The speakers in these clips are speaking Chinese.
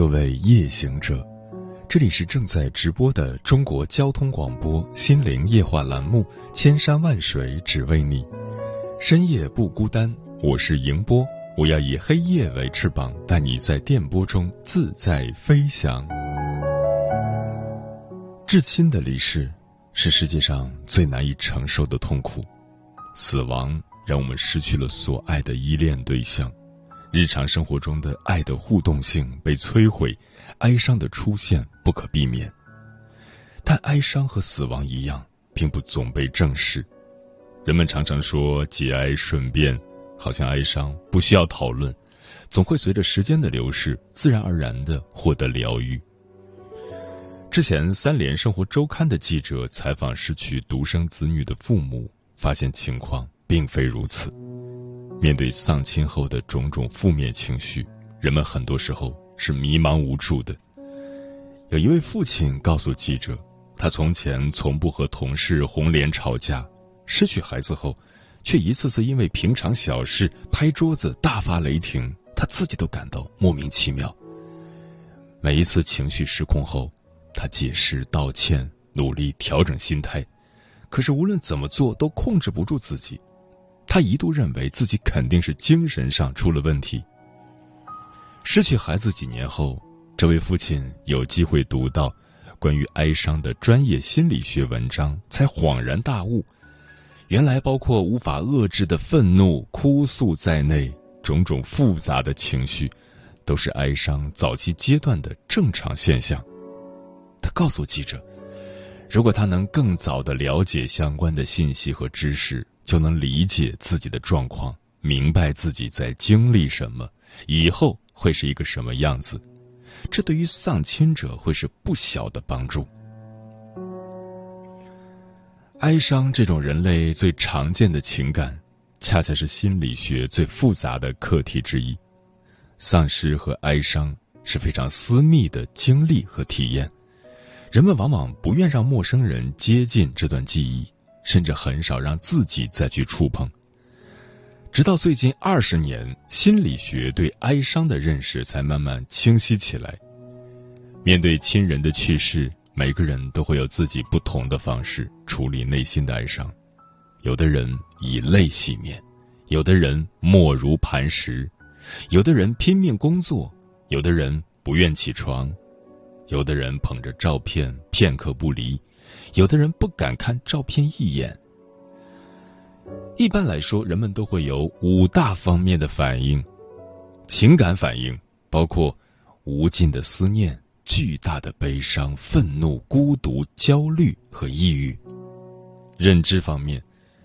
各位夜行者，这里是正在直播的中国交通广播心灵夜话栏目《千山万水只为你》，深夜不孤单，我是迎波，我要以黑夜为翅膀，带你在电波中自在飞翔。至亲的离世是世界上最难以承受的痛苦，死亡让我们失去了所爱的依恋对象。日常生活中的爱的互动性被摧毁，哀伤的出现不可避免。但哀伤和死亡一样，并不总被正视。人们常常说节哀顺变，好像哀伤不需要讨论，总会随着时间的流逝，自然而然的获得疗愈。之前，三联生活周刊的记者采访失去独生子女的父母，发现情况并非如此。面对丧亲后的种种负面情绪，人们很多时候是迷茫无助的。有一位父亲告诉记者，他从前从不和同事红脸吵架，失去孩子后，却一次次因为平常小事拍桌子大发雷霆，他自己都感到莫名其妙。每一次情绪失控后，他解释道歉，努力调整心态，可是无论怎么做都控制不住自己。他一度认为自己肯定是精神上出了问题。失去孩子几年后，这位父亲有机会读到关于哀伤的专业心理学文章，才恍然大悟：原来包括无法遏制的愤怒、哭诉在内，种种复杂的情绪，都是哀伤早期阶段的正常现象。他告诉记者，如果他能更早的了解相关的信息和知识，就能理解自己的状况，明白自己在经历什么，以后会是一个什么样子。这对于丧亲者会是不小的帮助。哀伤这种人类最常见的情感，恰恰是心理学最复杂的课题之一。丧失和哀伤是非常私密的经历和体验，人们往往不愿让陌生人接近这段记忆。甚至很少让自己再去触碰。直到最近二十年，心理学对哀伤的认识才慢慢清晰起来。面对亲人的去世，每个人都会有自己不同的方式处理内心的哀伤。有的人以泪洗面，有的人默如磐石，有的人拼命工作，有的人不愿起床，有的人捧着照片片刻不离。有的人不敢看照片一眼。一般来说，人们都会有五大方面的反应：情感反应包括无尽的思念、巨大的悲伤、愤怒、孤独、焦虑和抑郁；认知方面，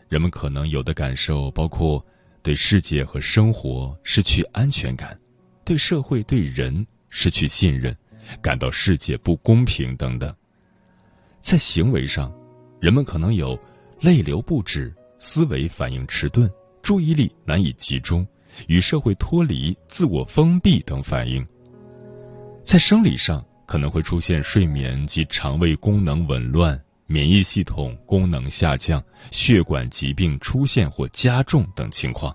人们可能有的感受包括对世界和生活失去安全感，对社会、对人失去信任，感到世界不公平等等。在行为上，人们可能有泪流不止、思维反应迟钝、注意力难以集中、与社会脱离、自我封闭等反应；在生理上，可能会出现睡眠及肠胃功能紊乱、免疫系统功能下降、血管疾病出现或加重等情况；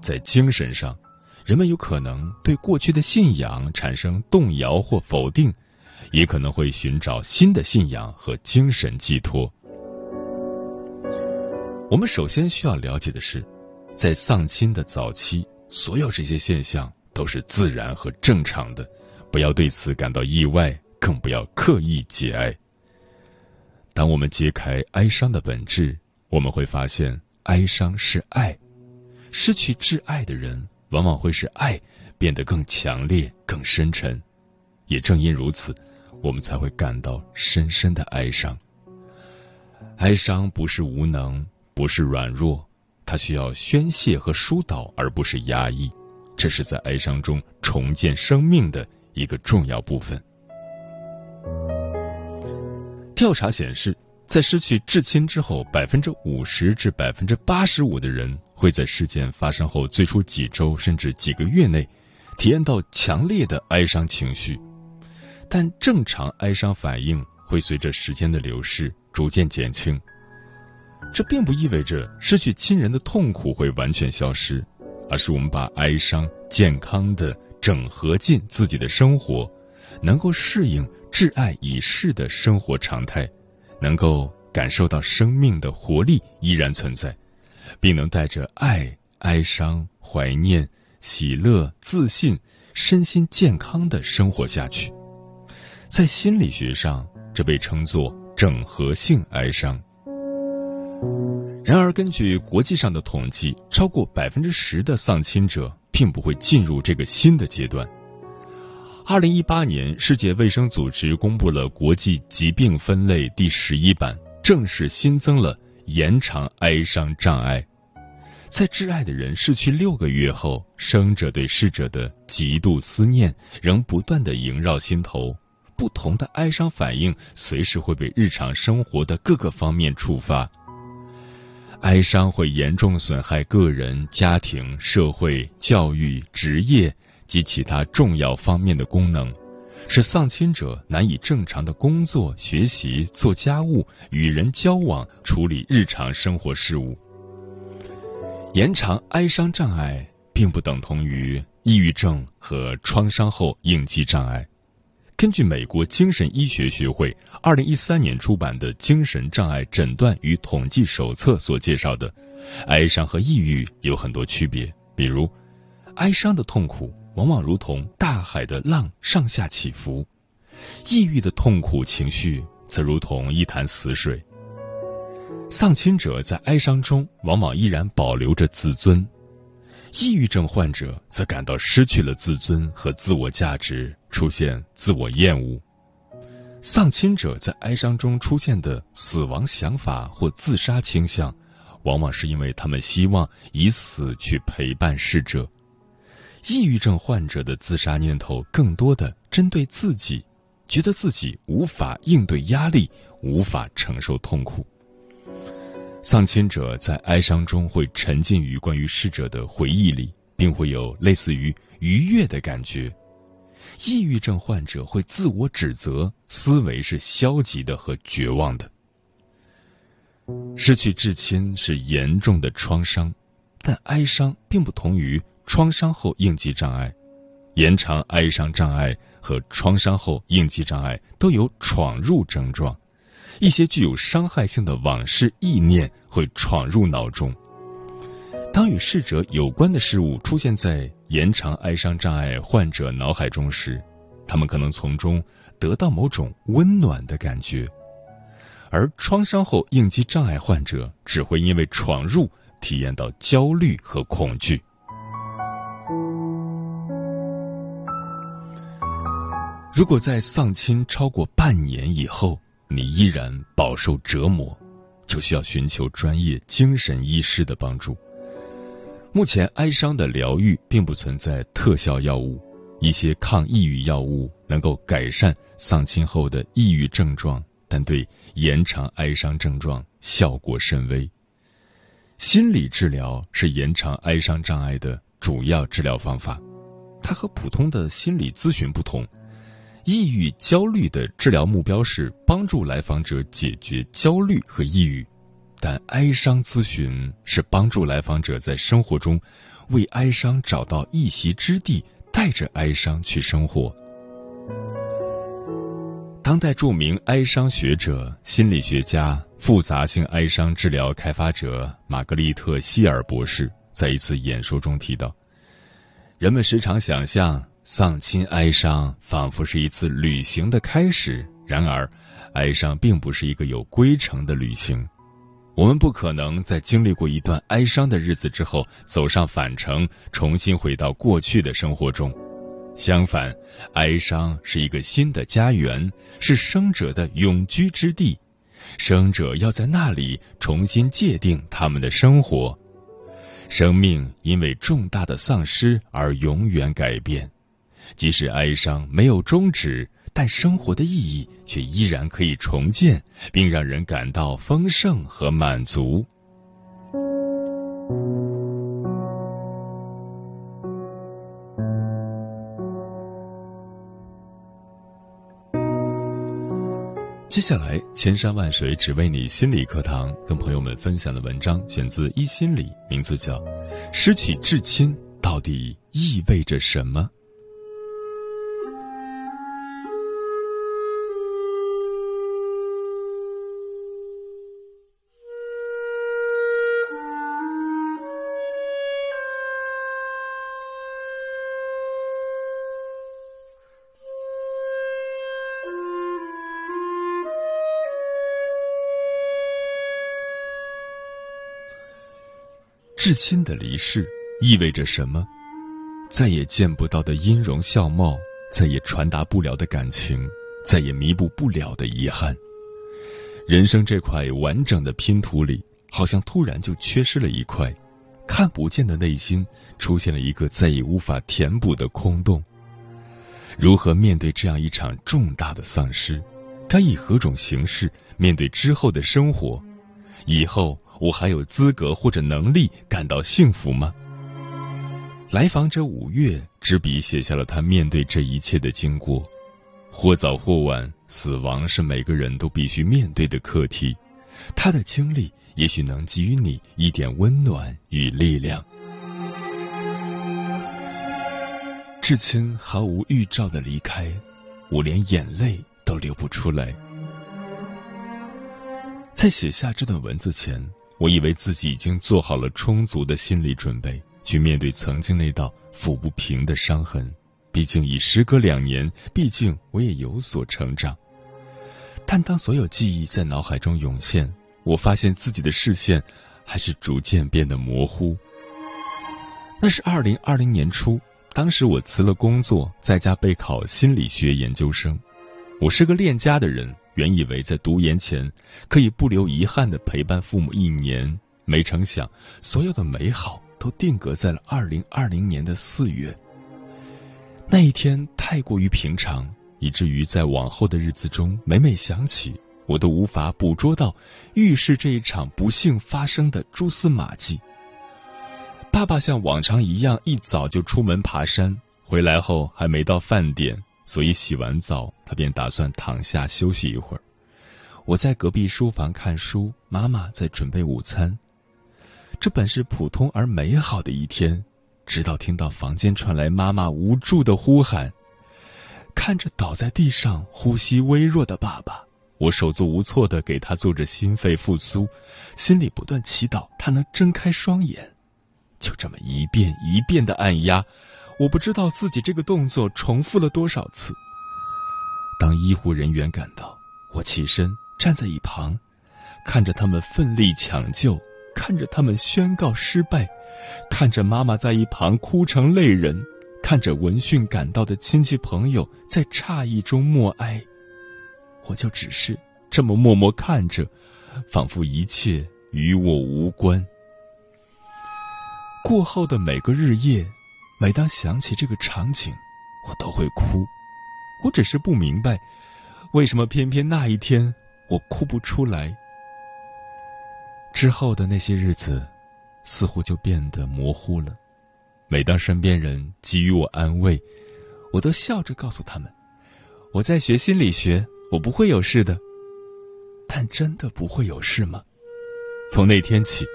在精神上，人们有可能对过去的信仰产生动摇或否定。也可能会寻找新的信仰和精神寄托。我们首先需要了解的是，在丧亲的早期，所有这些现象都是自然和正常的，不要对此感到意外，更不要刻意节哀。当我们揭开哀伤的本质，我们会发现，哀伤是爱。失去挚爱的人，往往会使爱变得更强烈、更深沉。也正因如此，我们才会感到深深的哀伤。哀伤不是无能，不是软弱，它需要宣泄和疏导，而不是压抑。这是在哀伤中重建生命的一个重要部分。调查显示，在失去至亲之后，百分之五十至百分之八十五的人会在事件发生后最初几周甚至几个月内体验到强烈的哀伤情绪，但正常哀伤反应会随着时间的流逝逐渐减轻。这并不意味着失去亲人的痛苦会完全消失，而是我们把哀伤健康的整合进自己的生活，能够适应。挚爱已逝的生活常态，能够感受到生命的活力依然存在，并能带着爱、哀伤、怀念、喜乐、自信，身心健康的生活下去。在心理学上，这被称作整合性哀伤。然而，根据国际上的统计，超过百分之十的丧亲者并不会进入这个新的阶段。二零一八年，世界卫生组织公布了国际疾病分类第十一版，正式新增了延长哀伤障碍。在挚爱的人逝去六个月后，生者对逝者的极度思念仍不断的萦绕心头，不同的哀伤反应随时会被日常生活的各个方面触发。哀伤会严重损害个人、家庭、社会、教育、职业。及其他重要方面的功能，使丧亲者难以正常的工作、学习、做家务、与人交往、处理日常生活事务。延长哀伤障碍并不等同于抑郁症和创伤后应激障碍。根据美国精神医学学会二零一三年出版的《精神障碍诊断与统计手册》所介绍的，哀伤和抑郁有很多区别，比如哀伤的痛苦。往往如同大海的浪上下起伏，抑郁的痛苦情绪则如同一潭死水。丧亲者在哀伤中往往依然保留着自尊，抑郁症患者则感到失去了自尊和自我价值，出现自我厌恶。丧亲者在哀伤中出现的死亡想法或自杀倾向，往往是因为他们希望以死去陪伴逝者。抑郁症患者的自杀念头更多的针对自己，觉得自己无法应对压力，无法承受痛苦。丧亲者在哀伤中会沉浸于关于逝者的回忆里，并会有类似于愉悦的感觉。抑郁症患者会自我指责，思维是消极的和绝望的。失去至亲是严重的创伤，但哀伤并不同于。创伤后应激障碍、延长哀伤障碍和创伤后应激障碍都有闯入症状，一些具有伤害性的往事意念会闯入脑中。当与逝者有关的事物出现在延长哀伤障碍患者脑海中时，他们可能从中得到某种温暖的感觉，而创伤后应激障碍患者只会因为闯入体验到焦虑和恐惧。如果在丧亲超过半年以后，你依然饱受折磨，就需要寻求专业精神医师的帮助。目前，哀伤的疗愈并不存在特效药物，一些抗抑郁药物能够改善丧亲后的抑郁症状，但对延长哀伤症状效果甚微。心理治疗是延长哀伤障碍的主要治疗方法，它和普通的心理咨询不同。抑郁、焦虑的治疗目标是帮助来访者解决焦虑和抑郁，但哀伤咨询是帮助来访者在生活中为哀伤找到一席之地，带着哀伤去生活。当代著名哀伤学者、心理学家、复杂性哀伤治疗开发者玛格丽特·希尔博士在一次演说中提到，人们时常想象丧亲哀伤仿佛是一次旅行的开始，然而，哀伤并不是一个有归程的旅行。我们不可能在经历过一段哀伤的日子之后走上返程，重新回到过去的生活中。相反，哀伤是一个新的家园，是生者的永居之地。生者要在那里重新界定他们的生活。生命因为重大的丧失而永远改变，即使哀伤没有终止。但生活的意义却依然可以重建，并让人感到丰盛和满足。接下来，千山万水只为你心理课堂，跟朋友们分享的文章选自一心理，名字叫《失去至亲到底意味着什么》。至亲的离世意味着什么？再也见不到的音容笑貌，再也传达不了的感情，再也弥补不了的遗憾。人生这块完整的拼图里，好像突然就缺失了一块，看不见的内心出现了一个再也无法填补的空洞。如何面对这样一场重大的丧失？该以何种形式面对之后的生活？以后？我还有资格或者能力感到幸福吗？来访者五月执笔写下了他面对这一切的经过。或早或晚，死亡是每个人都必须面对的课题。他的经历也许能给予你一点温暖与力量。至亲毫无预兆的离开，我连眼泪都流不出来。在写下这段文字前。我以为自己已经做好了充足的心理准备，去面对曾经那道抚不平的伤痕。毕竟已时隔两年，毕竟我也有所成长。但当所有记忆在脑海中涌现，我发现自己的视线还是逐渐变得模糊。那是二零二零年初，当时我辞了工作，在家备考心理学研究生。我是个恋家的人。原以为在读研前可以不留遗憾的陪伴父母一年，没成想所有的美好都定格在了二零二零年的四月。那一天太过于平常，以至于在往后的日子中，每每想起，我都无法捕捉到预示这一场不幸发生的蛛丝马迹。爸爸像往常一样一早就出门爬山，回来后还没到饭点。所以洗完澡，他便打算躺下休息一会儿。我在隔壁书房看书，妈妈在准备午餐。这本是普通而美好的一天，直到听到房间传来妈妈无助的呼喊。看着倒在地上、呼吸微弱的爸爸，我手足无措的给他做着心肺复苏，心里不断祈祷他能睁开双眼。就这么一遍一遍的按压。我不知道自己这个动作重复了多少次。当医护人员赶到，我起身站在一旁，看着他们奋力抢救，看着他们宣告失败，看着妈妈在一旁哭成泪人，看着闻讯赶到的亲戚朋友在诧异中默哀，我就只是这么默默看着，仿佛一切与我无关。过后的每个日夜。每当想起这个场景，我都会哭。我只是不明白，为什么偏偏那一天我哭不出来。之后的那些日子，似乎就变得模糊了。每当身边人给予我安慰，我都笑着告诉他们：“我在学心理学，我不会有事的。”但真的不会有事吗？从那天起，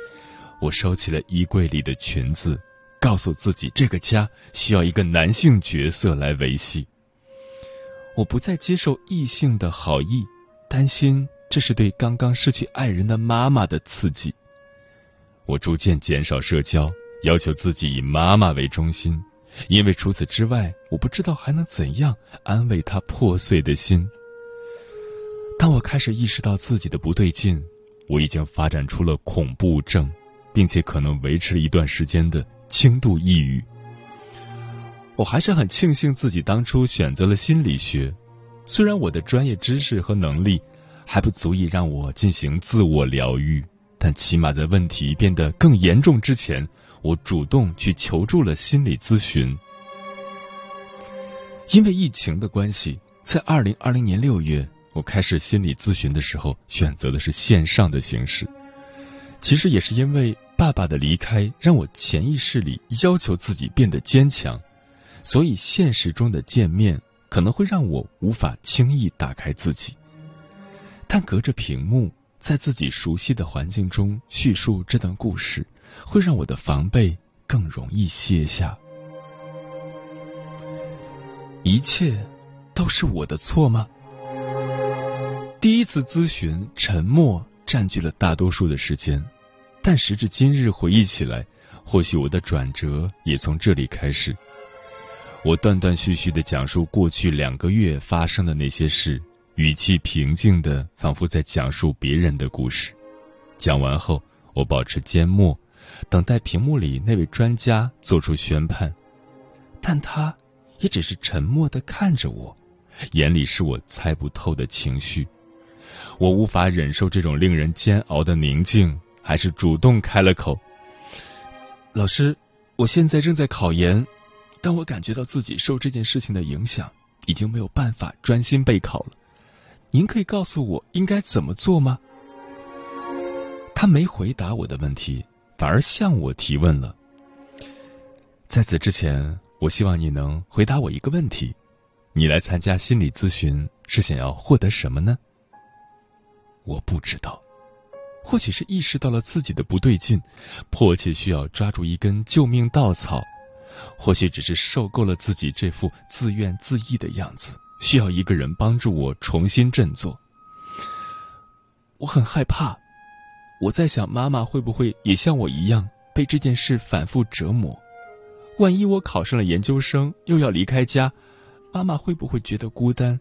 我收起了衣柜里的裙子。告诉自己，这个家需要一个男性角色来维系。我不再接受异性的好意，担心这是对刚刚失去爱人的妈妈的刺激。我逐渐减少社交，要求自己以妈妈为中心，因为除此之外，我不知道还能怎样安慰他破碎的心。当我开始意识到自己的不对劲，我已经发展出了恐怖症，并且可能维持了一段时间的轻度抑郁。我还是很庆幸自己当初选择了心理学，虽然我的专业知识和能力还不足以让我进行自我疗愈，但起码在问题变得更严重之前。我主动去求助了心理咨询，因为疫情的关系，在二零二零年六月，我开始心理咨询的时候，选择的是线上的形式。其实也是因为爸爸的离开，让我潜意识里要求自己变得坚强，所以现实中的见面可能会让我无法轻易打开自己。但隔着屏幕，在自己熟悉的环境中叙述这段故事。会让我的防备更容易卸下。一切都是我的错吗？第一次咨询，沉默占据了大多数的时间，但时至今日回忆起来，或许我的转折也从这里开始。我断断续续的讲述过去两个月发生的那些事，语气平静的，仿佛在讲述别人的故事。讲完后，我保持缄默。等待屏幕里那位专家做出宣判，但他也只是沉默的看着我，眼里是我猜不透的情绪。我无法忍受这种令人煎熬的宁静，还是主动开了口：“老师，我现在正在考研，但我感觉到自己受这件事情的影响，已经没有办法专心备考了。您可以告诉我应该怎么做吗？”他没回答我的问题。反而向我提问了。在此之前，我希望你能回答我一个问题：你来参加心理咨询是想要获得什么呢？我不知道，或许是意识到了自己的不对劲，迫切需要抓住一根救命稻草；或许只是受够了自己这副自怨自艾的样子，需要一个人帮助我重新振作。我很害怕。我在想，妈妈会不会也像我一样被这件事反复折磨？万一我考上了研究生，又要离开家，妈妈会不会觉得孤单？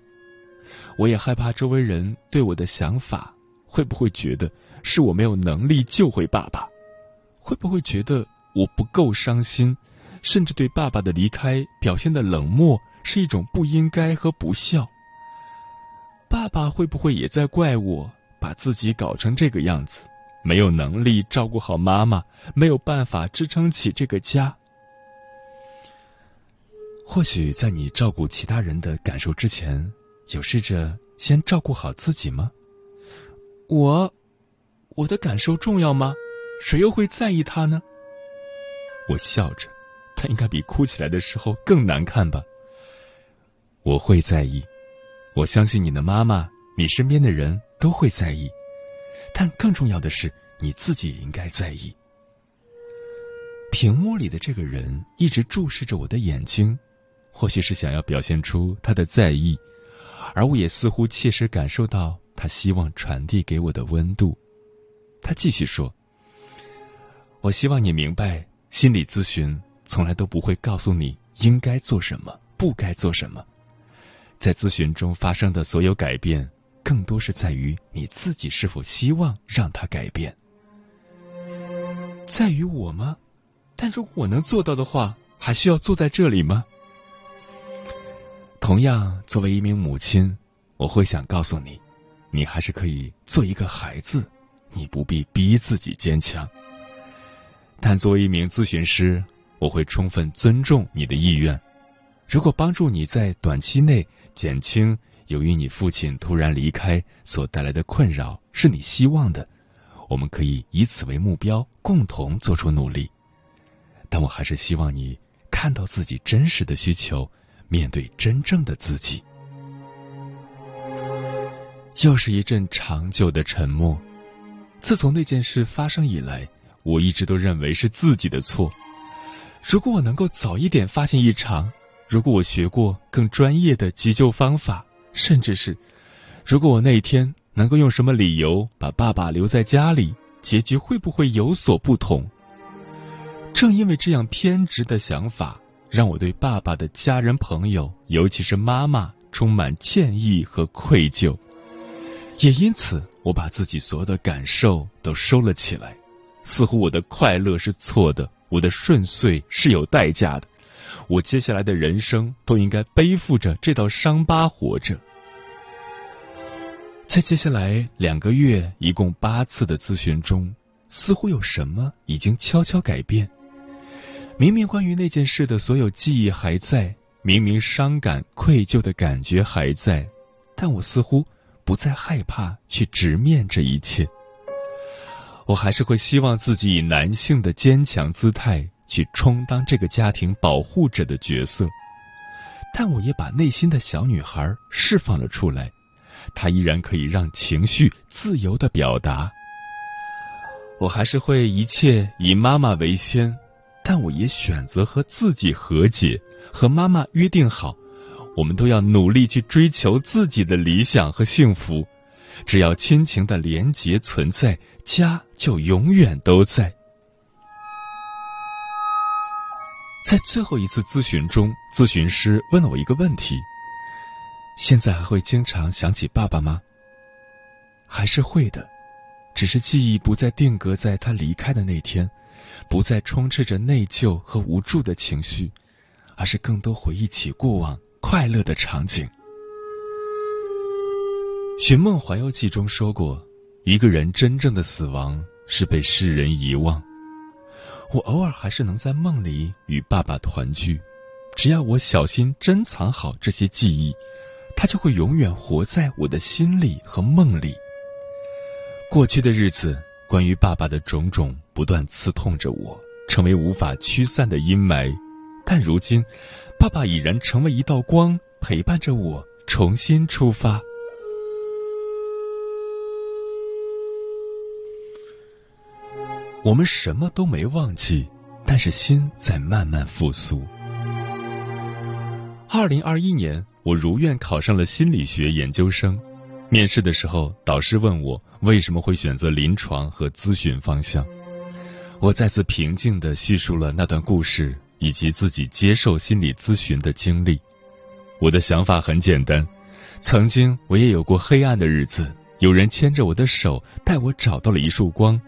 我也害怕周围人对我的想法，会不会觉得是我没有能力救回爸爸？会不会觉得我不够伤心，甚至对爸爸的离开表现的冷漠是一种不应该和不孝？爸爸会不会也在怪我，把自己搞成这个样子？没有能力照顾好妈妈，没有办法支撑起这个家。或许在你照顾其他人的感受之前，有试着先照顾好自己吗？我，我的感受重要吗？谁又会在意他呢？我笑着，他应该比哭起来的时候更难看吧。我会在意，我相信你的妈妈，你身边的人都会在意。但更重要的是，你自己也应该在意。屏幕里的这个人一直注视着我的眼睛，或许是想要表现出他的在意，而我也似乎切实感受到他希望传递给我的温度。他继续说：“我希望你明白，心理咨询从来都不会告诉你应该做什么，不该做什么。在咨询中发生的所有改变。”更多是在于你自己是否希望让它改变，在于我吗？但如果我能做到的话，还需要坐在这里吗？同样，作为一名母亲，我会想告诉你，你还是可以做一个孩子，你不必逼自己坚强。但作为一名咨询师，我会充分尊重你的意愿。如果帮助你在短期内减轻。由于你父亲突然离开所带来的困扰是你希望的，我们可以以此为目标，共同做出努力。但我还是希望你看到自己真实的需求，面对真正的自己。又是一阵长久的沉默。自从那件事发生以来，我一直都认为是自己的错。如果我能够早一点发现异常，如果我学过更专业的急救方法。甚至是，如果我那一天能够用什么理由把爸爸留在家里，结局会不会有所不同？正因为这样偏执的想法，让我对爸爸的家人朋友，尤其是妈妈，充满歉意和愧疚。也因此，我把自己所有的感受都收了起来，似乎我的快乐是错的，我的顺遂是有代价的，我接下来的人生都应该背负着这道伤疤活着。在接下来两个月，一共八次的咨询中，似乎有什么已经悄悄改变。明明关于那件事的所有记忆还在，明明伤感愧疚的感觉还在，但我似乎不再害怕去直面这一切。我还是会希望自己以男性的坚强姿态去充当这个家庭保护者的角色，但我也把内心的小女孩释放了出来。她依然可以让情绪自由的表达，我还是会一切以妈妈为先，但我也选择和自己和解，和妈妈约定好，我们都要努力去追求自己的理想和幸福。只要亲情的连结存在，家就永远都在。在最后一次咨询中，咨询师问了我一个问题。现在还会经常想起爸爸吗？还是会的，只是记忆不再定格在他离开的那天，不再充斥着内疚和无助的情绪，而是更多回忆起过往快乐的场景。《寻梦环游记》中说过，一个人真正的死亡是被世人遗忘。我偶尔还是能在梦里与爸爸团聚，只要我小心珍藏好这些记忆。他就会永远活在我的心里和梦里。过去的日子，关于爸爸的种种，不断刺痛着我，成为无法驱散的阴霾。但如今，爸爸已然成为一道光，陪伴着我重新出发。我们什么都没忘记，但是心在慢慢复苏。二零二一年。我如愿考上了心理学研究生。面试的时候，导师问我为什么会选择临床和咨询方向。我再次平静的叙述了那段故事以及自己接受心理咨询的经历。我的想法很简单：曾经我也有过黑暗的日子，有人牵着我的手，带我找到了一束光。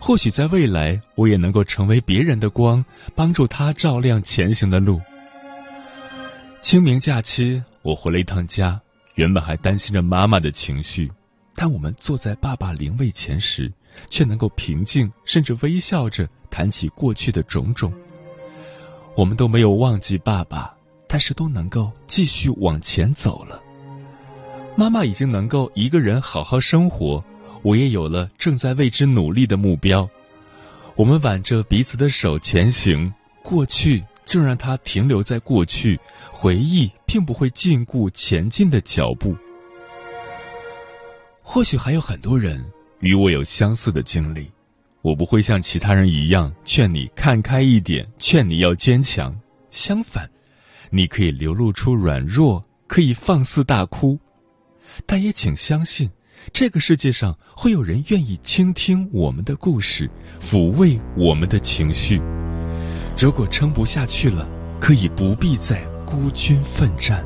或许在未来，我也能够成为别人的光，帮助他照亮前行的路。清明假期，我回了一趟家。原本还担心着妈妈的情绪，但我们坐在爸爸灵位前时，却能够平静，甚至微笑着谈起过去的种种。我们都没有忘记爸爸，但是都能够继续往前走了。妈妈已经能够一个人好好生活，我也有了正在为之努力的目标。我们挽着彼此的手前行，过去。就让它停留在过去，回忆并不会禁锢前进的脚步。或许还有很多人与我有相似的经历，我不会像其他人一样劝你看开一点，劝你要坚强。相反，你可以流露出软弱，可以放肆大哭，但也请相信，这个世界上会有人愿意倾听我们的故事，抚慰我们的情绪。如果撑不下去了，可以不必再孤军奋战。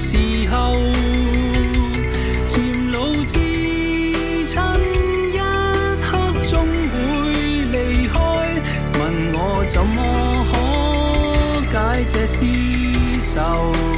时候，前路至亲一刻终会离开，问我怎么可解这厮愁。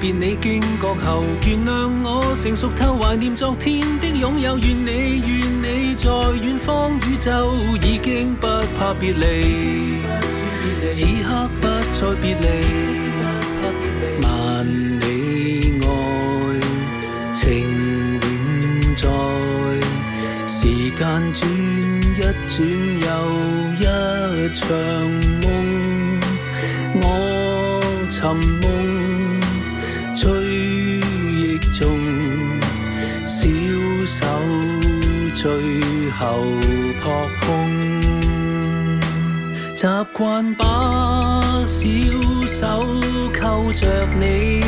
别你眷国后，原谅我成熟透怀念昨天的拥有。愿你愿你在远方宇宙已经不怕别离，此刻不再别离。万里外情永在，时间转一转又一场梦，我寻头扑空，习惯把小手扣着你，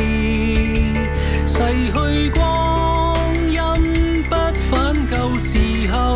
逝去光阴不返旧时候，